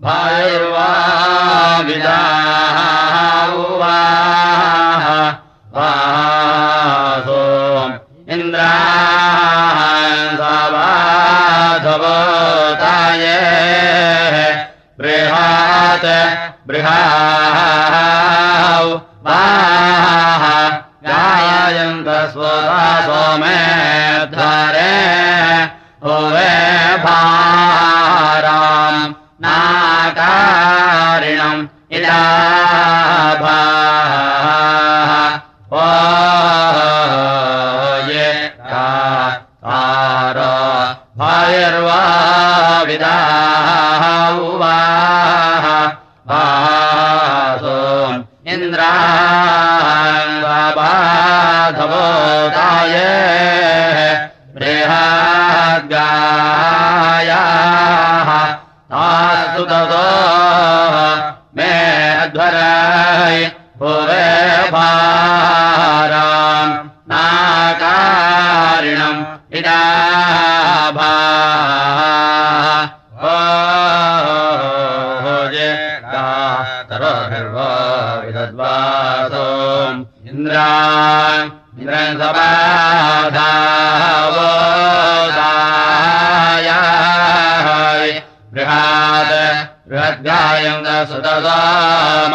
भायर्वा विदा भा ओ विदद्वासो इन्द्रा इन्द्र समाधाया गृहात् बृहद्ग्याय सुम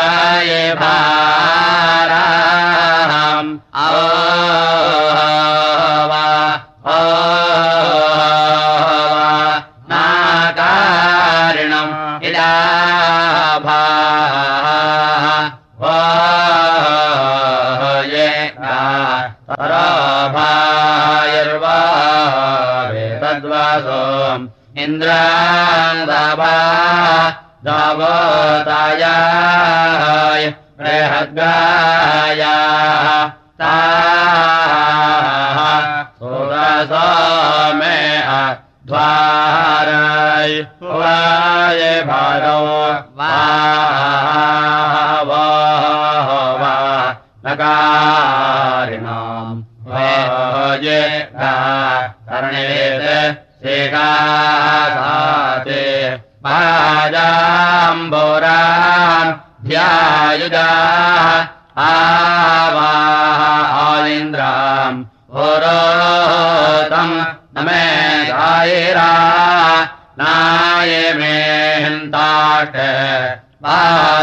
इन्द्रा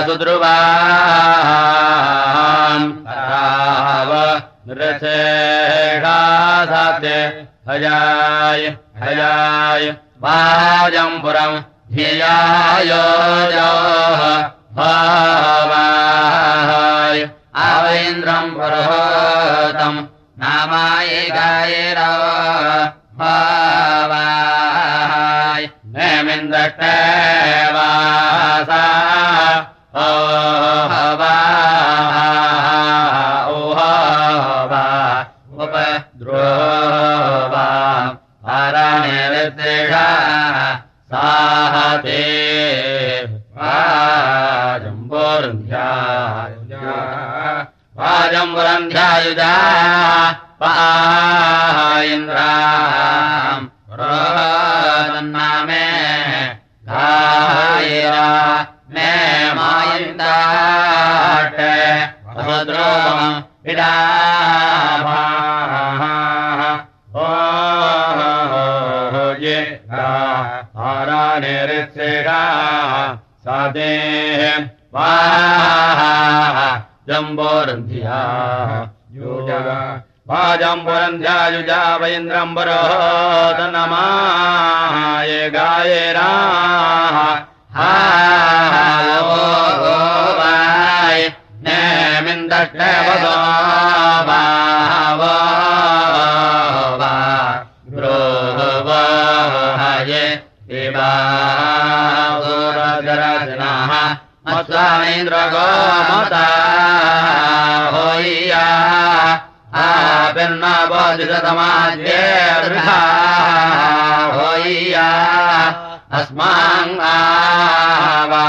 सुद्रुवाय हजाय वाजं पुरम् हायोवाय आवेन्द्रं पुरोतम् नामाय गाय रा नेमिन्द्रष्टेवासा ओ हवा ओहवा उपद्रोवा हरणिर्देषा साहते वाजम्बोरुन्ध्यायुजा वाजम्बुरन्ध्यायुजा वा इन्द्राम् मे मायिन्दाटे वसुद्रोमम् विडाभाः ओ ये हारानिरित्सेषा सादे वा जम्बोरन्ध्या। युजा वाजम्बुरन्ध्यायुजा वैन्द्रम्बरोदनमाय गायेरा हा वाय। नेमिन्दष्टवदो भाव रोहवाय देवासुरजरजनाः मत्स्वामीन्द्रगोमता होय्या आपिर्नवोदितमाद्ये वृथा होय्या। अस्मान् आवा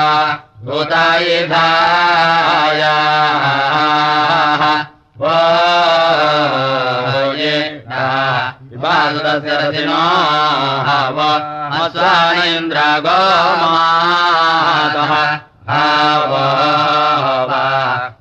भूतायुधाय। वो ये विवादस्य रथिनो हव अस्वानेन्द्र गोमातः आव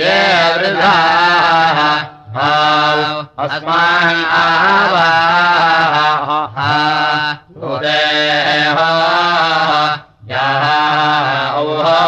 ये वृद्धाः हाव अस्मान् आवाः। उदेह याः औहवा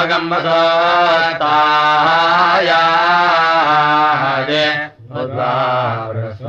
वसोतायाय द्वारस्व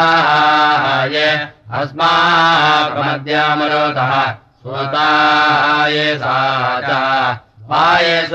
स्वताय अस्माकमद्यामरोधः स्वताय सा च पाये स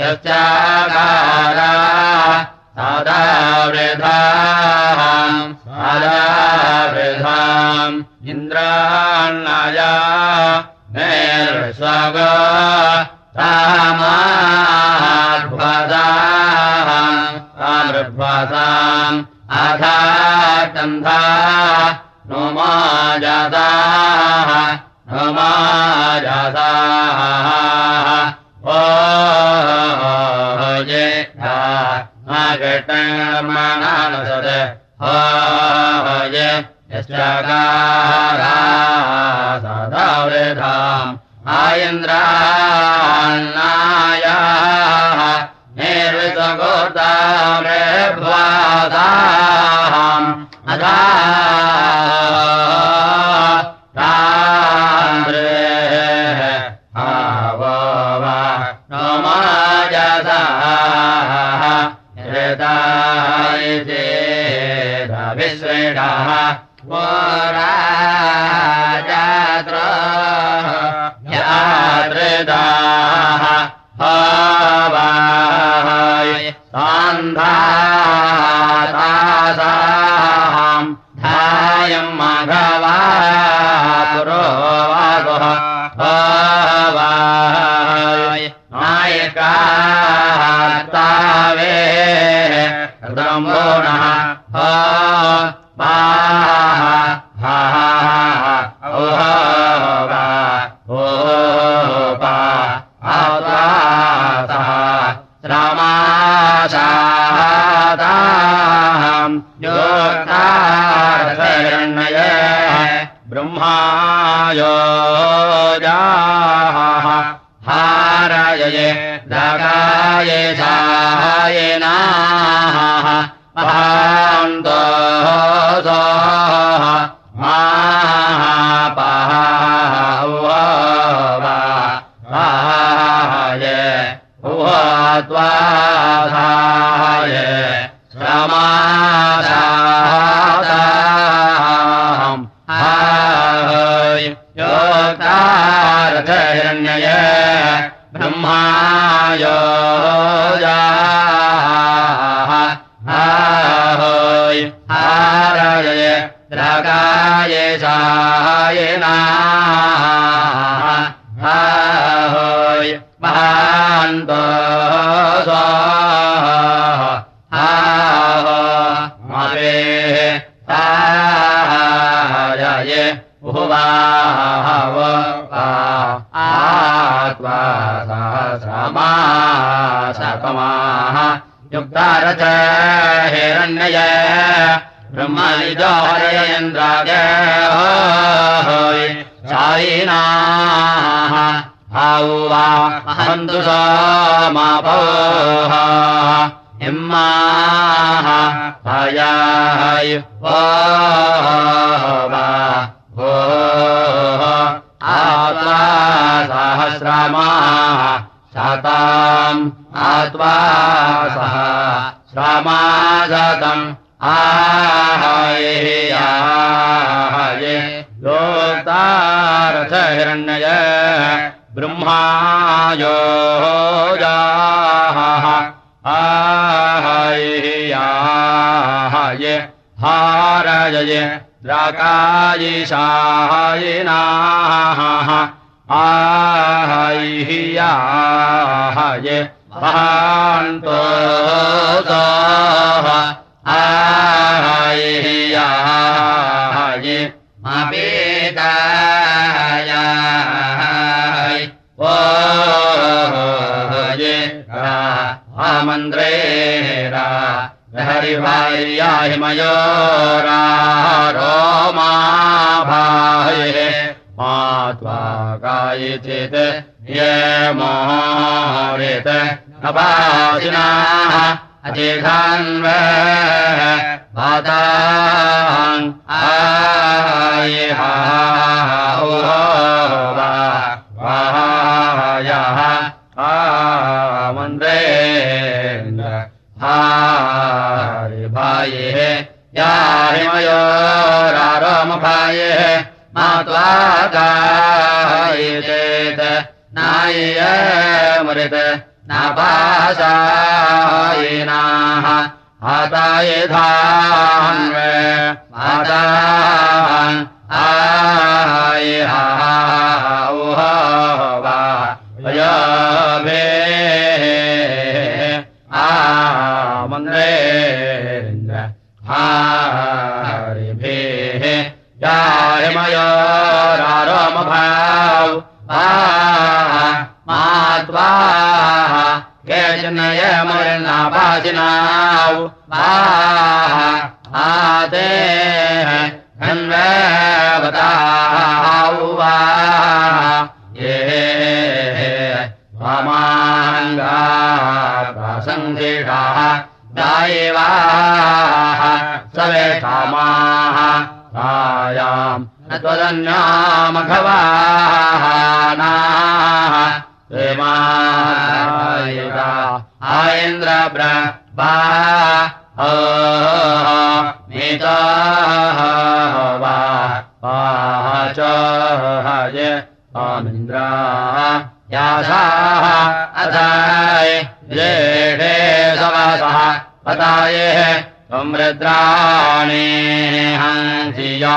यश्चाकारा सादा वृथाम् सादा वृथाम् इन्द्रान्नाया नैर्स्वग रामाध्वदाम् आमृध्वसाम् आधातन्धा नो मा जाताः नुमाजाता ओ ये आगटमानानसद हो ये यश्चकारा सदावृधाम् आयन्द्रान्नाया निर्विसगोतामृभ्वादाम् अधा विश्रेणाः मोराजात्र। यादृदाः हवाय सान्धातासाम् धायम् माघवा पुरो वागुः ब्रह्मोणः रामाशाताम् हाय महान्तो हावे साय उवाहव आत्वा सहस्रमा सकमाः युक्तारथ हिरण्यय ब्रह्मनिजोहरयन्द्राग सायिनाः हाउवा हन्तु समापौः इम्माः हयाय ओ आत्वा सहस्रमाः। शताम्। आत्वा सह श्रमाशतम् आहये योक्तारथहिरण्यय ब्रह्मायोजाः आहये आहये हारय द्राकायिशायिनाः आहये महान्तो आहये मापेताय ओ ये आमन्द्रेरा हरिभार्याहिमयो रोमा भाये मा त्वा कायिचित् ये मोरेत नपासिनाः अतिधान्व वातान् आयहा वायः आमन्द्रे हारिभाये याहिमयो रारमभाये मात्वादायेत नाय मृत नापासायिनाः हाताय धान्व मातान् आयहा वा आते धन्वताव वा ये वामाङ्गा प्रसङ्गेषाः दायिवाः सवेषामाः तायाम् न देवायुधा इंद्र ब्र मिता वा पाच हज अमिन्द्रा यासाः अथाय ज्येष्ठे हंसिया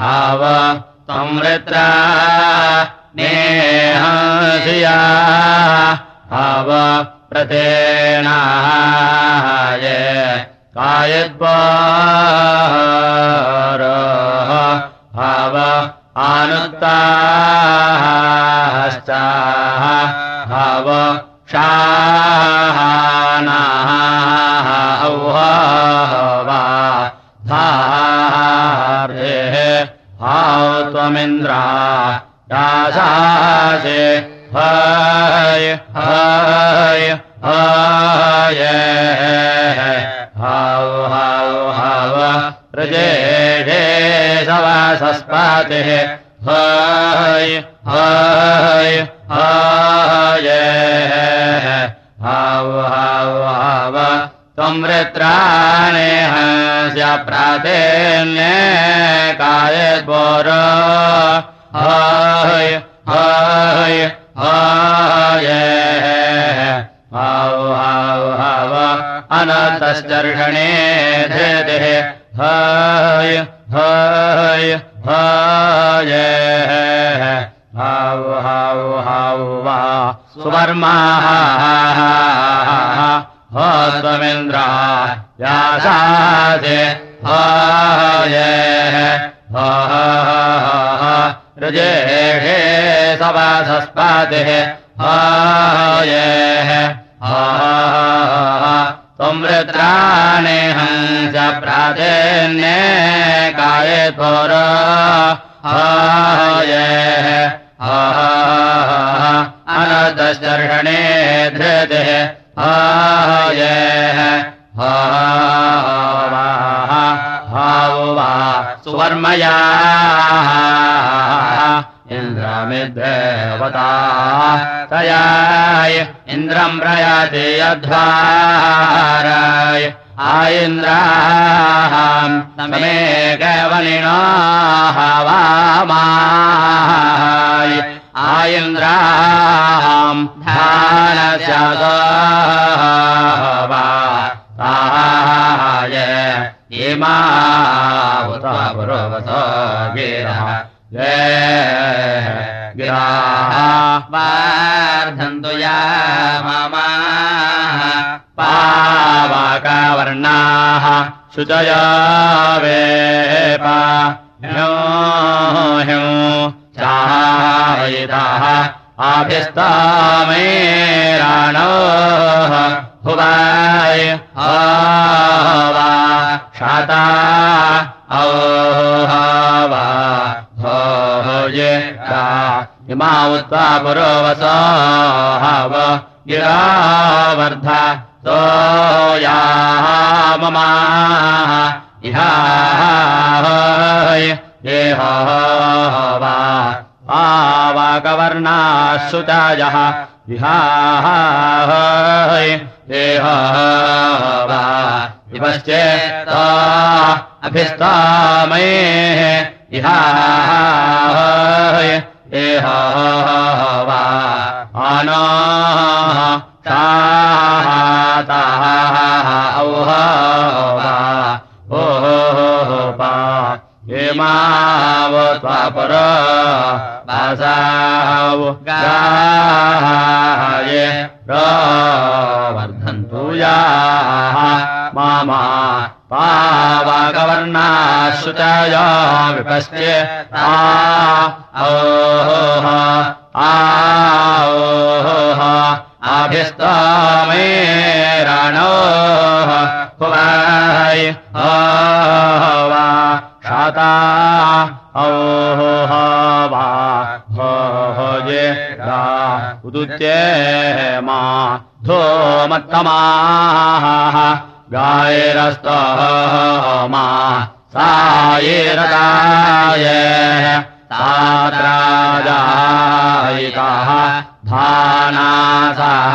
हाव नेहसिया। हाव प्रतेणाय कायद्वार। हाव आनुत्ताश्च हाव शाहानाः। वा धारेः हाव त्वमिन्द्रा यासासे हय हय हय। हाव हाव हाव। प्रजेढे सवासस्पातिः। हय हय हय। हाव हाव हाव। संवृत्राणि हस्य प्रातेन्ये कायद्वोर हय हय हय। हाव हाव हाव। अनतश्चर्षणे धृतिः। हय हय हय। हाव हाव हाव वा सुवर्माः हो त्वमिन्द्रा यासासे हय रजेषे सवासस्पातिः हय संवृत्राणि हंस प्रातेन्ये काये थोर। हय अनतश्चर्षणे धृतिः। हय हाव वा सुवर्मया। इन्द्रमिद्देवता तयाय इन्द्रम् प्रयाति यध्वाराय आइन्द्राम् समे केवलिनाः वामाय आइन्द्राम् धानस्य साय इमा उत पुरोवत गिरः गिराः वार्धन्तु या मम पावकवर्णाः शुचया वेपा ह्यो ह्यो चायिताः आभिस्तामेराणो हुवाय वा शाता वा भोजे इमा उत्वा पुरोवसो गिरावर्धा तो या ममा इहा ये वा आवाकवर्णाः सुतायः विहाय देह वा विपश्चेत् अभिस्तामये इहाय देह वा आनो ताः औह वा ओह वा इमावत्वापर भासाव गाये प्रवर्धन्तु याः मामा पावकवर्णाश्रुतय विपश्चे आ ओह आभिस्तमेरणोः हुवाय वा शाता औ वा भोजे गा उदुत्ये मा धूमत्तमाः गायरस्तमा सायेरदाय तात्राजायिताः धानासाः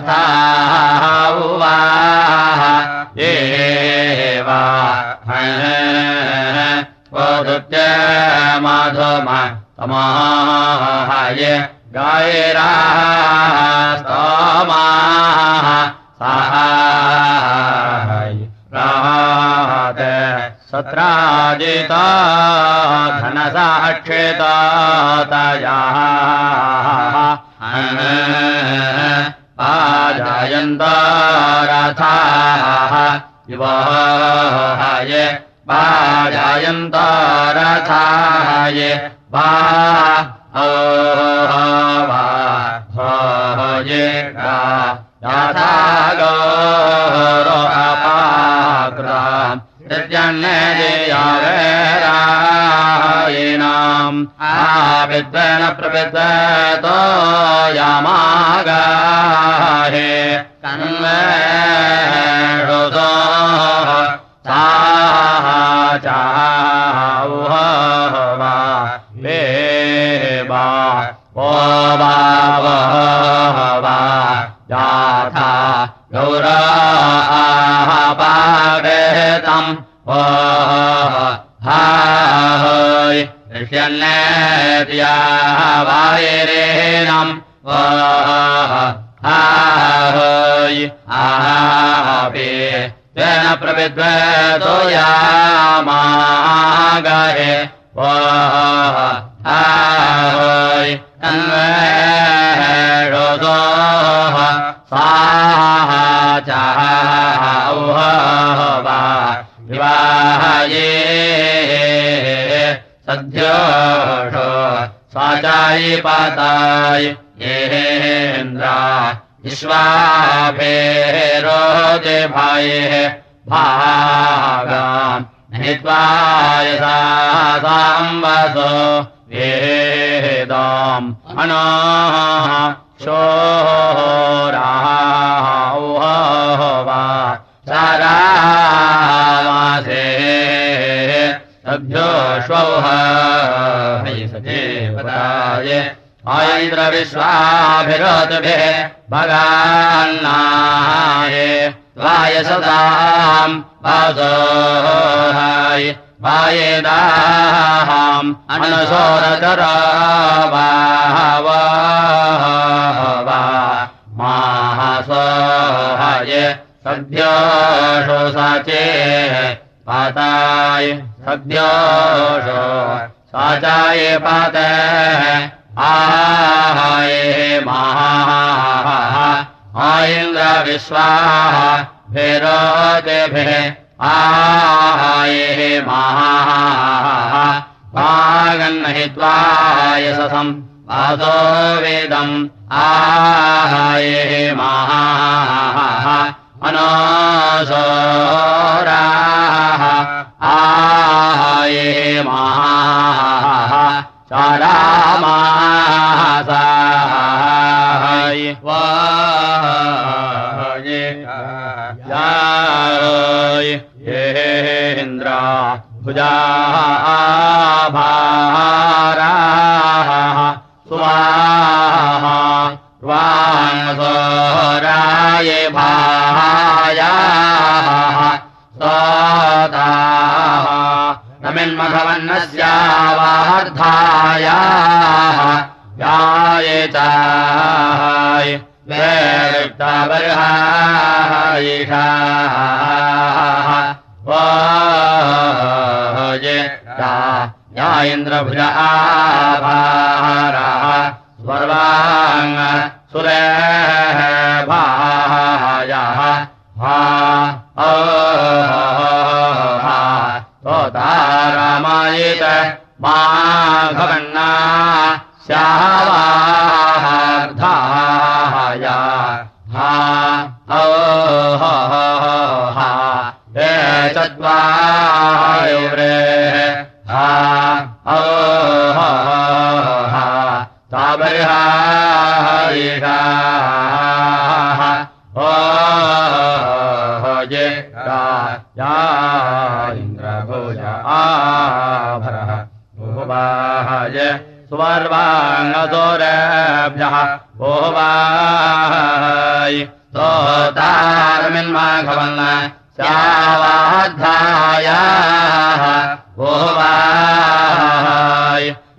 वाजयन्तारथाः उवाः एवा वदुत्य माधम तमाहाय गायरास्तमाः साहाय राहत सत्राजिता धनसाक्षितातयाः पाजायन्त रथाः युवाय पाजायन्त रथाय वा भोजे याथा गौरो अपाग्राम् प्रविद्वतो यामागाहे पाताय येन्द्रा विश्वाभेरोजे भाये भागाम्। हित्वाय सा साम्बसो वेदाम्। अनाः शोरावा चारामासे सभ्योऽश्वौः सदेवताय आयन्द्रविश्वाभिरोतभिः भगान्नाय वायसदाम् वासोहाय वायेदाहाम् अनसोरचरावा माहसोहाय सद्योषो साचे पाताय सद्योषो साचाय पात आहाये महाः आयन्द्रविश्वाः भेरोतेभिः आहाये महाः भागन्नहित्वाय ससम् वासो वेदम् आहाये महाः अनासोराः आहाये महाः चारामासाय वाये याय येन्द्रा भुजा आभाराः स्वाहा वाङ्सोराय भायाः। स्वताः नमिन्मघवन्नस्यावार्धायाः याय चाय वेक्ताबर्हायिषाः वाये या इन्द्रभुज आभारः स्वर्वाङ् सुरेः भायाः हा तोतारामायित माघवन्ना स्यावार्धाय हा हा ये चत्वायुरे। हा हा ताबर्हायिषाः। ओ या इन्द्रभुज आभरः भुवाय सुवर्वाङ्गसोरेभ्यः भुवाय स्तोतारमिन्माघवन्न स्यावाद्धायाः भुवाय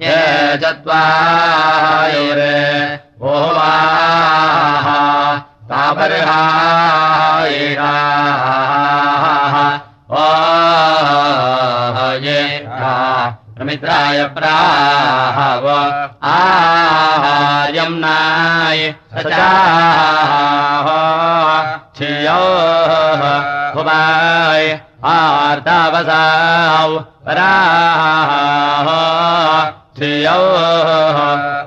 ये चत्वायुरे भुवाः ताबर्हायिषाः ओ ये मित्राय प्राहव आहार्यम् नाय सचाः छियो भुवाय आर्तावसाौ पराः धियो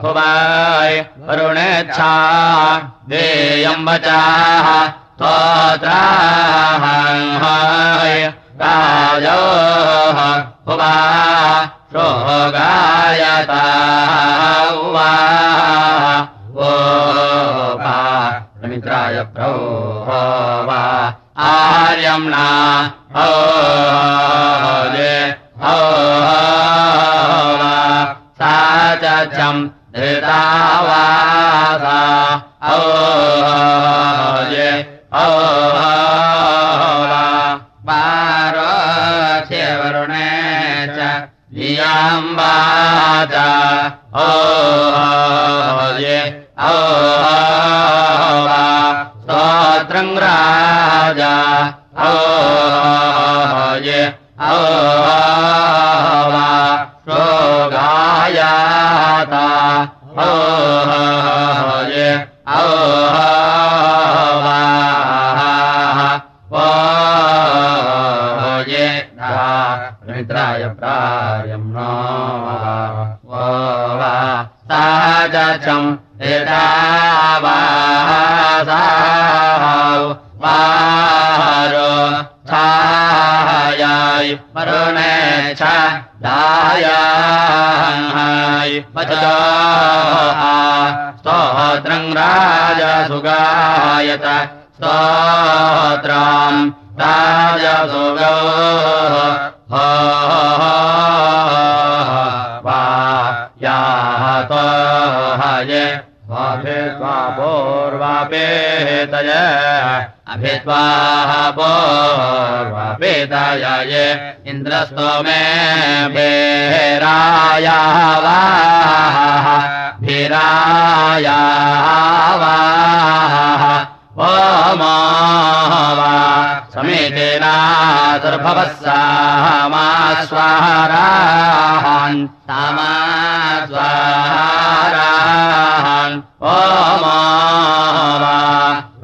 भुवाय वरुणेच्छा देयम् वचाः स्तोत्राहाय राजो भुवा शोगायता उवा वो वा मित्राय प्रौ वा आर्यम् ना हो ये हो सा चम् धृतावासा। ओ ये ओ च ओ ये ओ स्तोत्रम् राजा। ओ ये ओ शोगायाता। ओ ये ओ मित्राय प्रायम् नो वाचम् एतावासाव वारो छायाय वरुणे छ दायाय वचो स्तोत्रम् राजसुगायत। स्तोत्रम् राजसुगो वा यातो हये स्वाभित्वा पूर्वापेतय अभित्वाः पूर्वापेतय ये इन्द्रस्तोमे भेराया वा भिराया वा ओ मा वा समेतेना दुर्भवः सामा स्वारान् ओ वा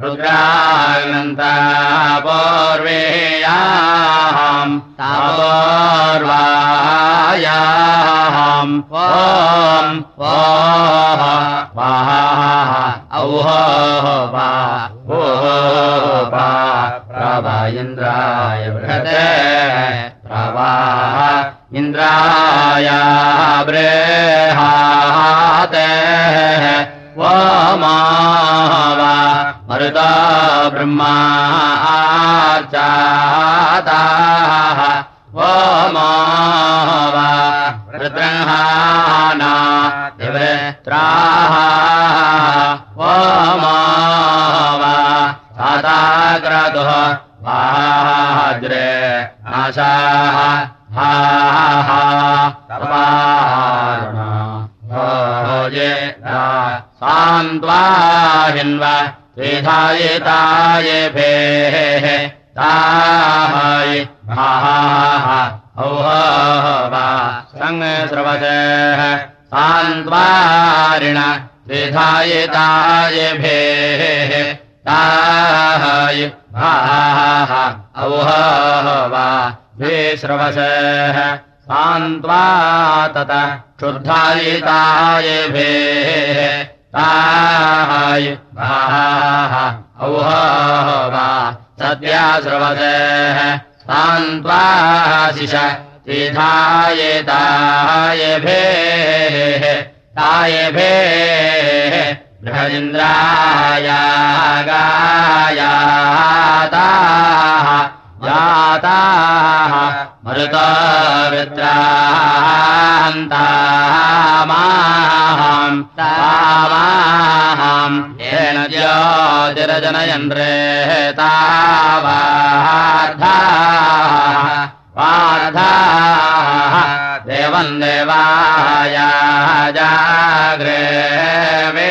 रुद्रानन्ता पूर्वेयाम् तापूर्वायाम् ॐ वा औह वा ओ वा प्रभा इन्द्राय बृहते प्रवाह इन्द्राय बृहाते वो मा मरुता ब्रह्मा चाताः वो मा वा रुद्रहाना दिवत्राः वो मा वा साताग्रतुः वाज्रे आशाः भोजे सान्त्वाहिन्व त्रिधायिताय भेः ताय भाः औह वा सङ्गस्रवसेः सान्त्वारिण त्रिधायिताय भेः ताय भाः औह वा विश्रवसेः सान्त्वा तत क्षुद्धायिताय भेः ताय भाः औह वा सत्याश्रवसेः सान्त्वाशिष त्रिधायिताय भेः ताय भेः बृहदिन्द्राय गायाताः जाताः मरुतो वृत्रान्तामाहम् तामाहम् देवाय जाग्रे मे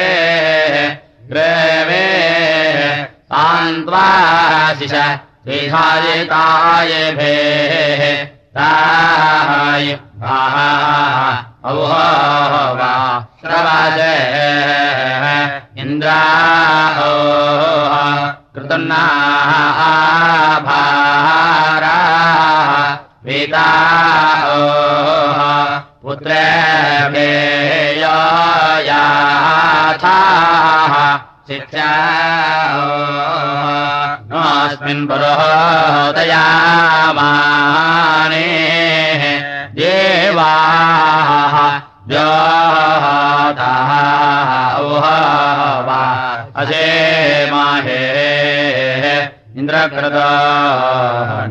त्रिधायिताय भेः ताय औह वा श्रवाजे इन्द्राहो कृतन्नाः आभाराः पिताहो पुत्रेभ्येयाथाः शिक्षा नोऽस्मिन् पुरोदयामाने देवाः जाताः माहे इन्द्रकृत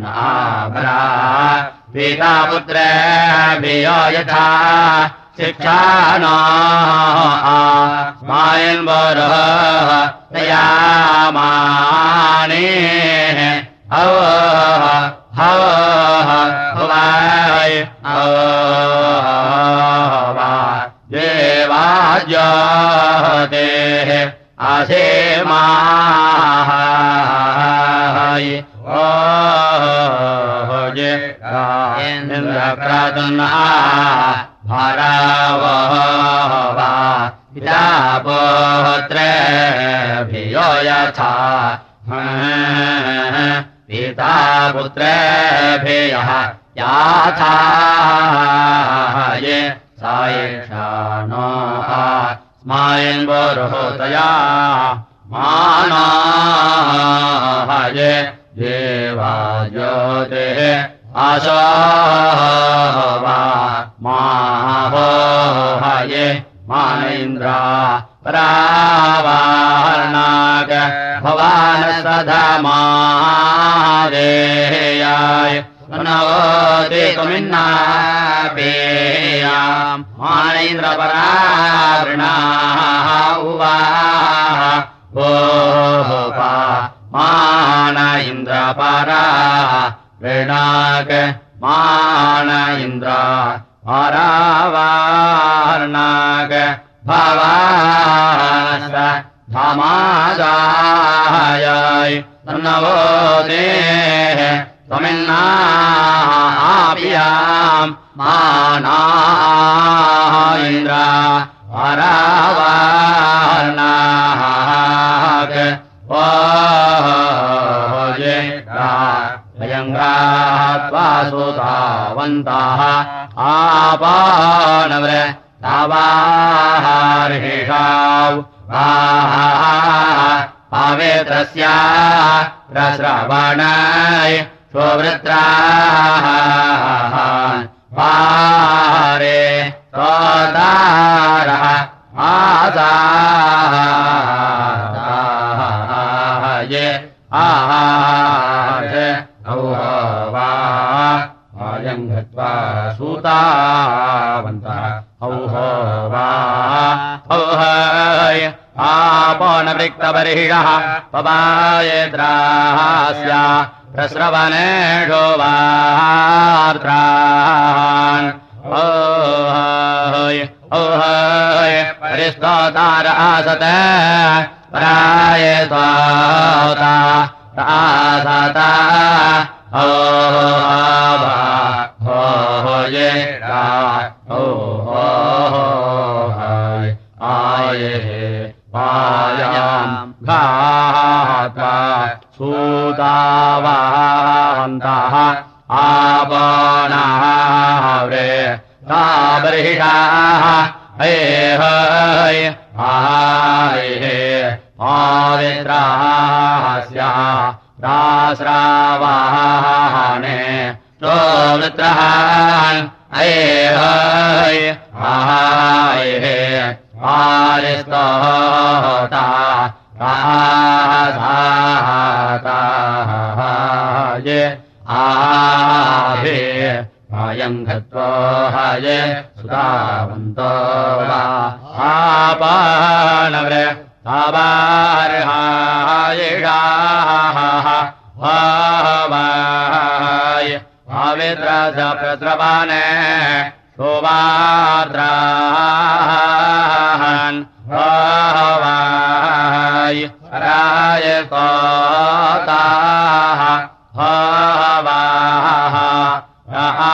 नाभरा पिता पुत्रेभ्यो यथा शिक्षा न स्मायन्वरः तयामाने हव हव हवाय देवाजते आसे माय ओ जे इन्द्रक्रतुना पुत्रेभ्यो यथा। पिता पुत्रेभ्यः याथा। ये सा एषा नो स्मायन्वोरुहोतया माना। देवा ज्योतिः आशो माहो हये मान इन्द्रा परावार्णाग भवान् सधमादेयाय नवोति त्वमिन्ना पेयाम्। मानेन्द्रपरार्णाः उवा भोपा मान इन्द्रपरा ऋणाग मान इन्द्र परावार्णाग भवानस धमादाय। नवोते त्वमिन्ना आप्याम् माना इन्द्र ओजे भयङ्गात्वा सुधावन्तः आपानव्र तावाहार्हिषाौ पावेत्रस्या प्रस्रवणाय स्ववृत्राः पारे स्वदारः आसाये आहार आयम् गत्वा सूतावन्तः। औहो वा औहय आपनवृक्तबर्हिणः पवायद्रास्य प्रस्रवनेषो वार्त्रान्। ओहय ओहय आसत, पराय स्वाता ओ हो हो ये ओ हो हाय आये पायाम् घात्वा सूतावान्तः आपणाव्रे ताबर्हिषाः हे हय आय हे रास्रावाहने सोमित्रः हे हय आय हे आरिस्तोता राधाताये आभे आयम् गत्वा हय सुतावन्तो वा। आपानव्र विद्राजप्रद्रवाने सुवाद्रान् होवाय राय सोताः होवाः रहा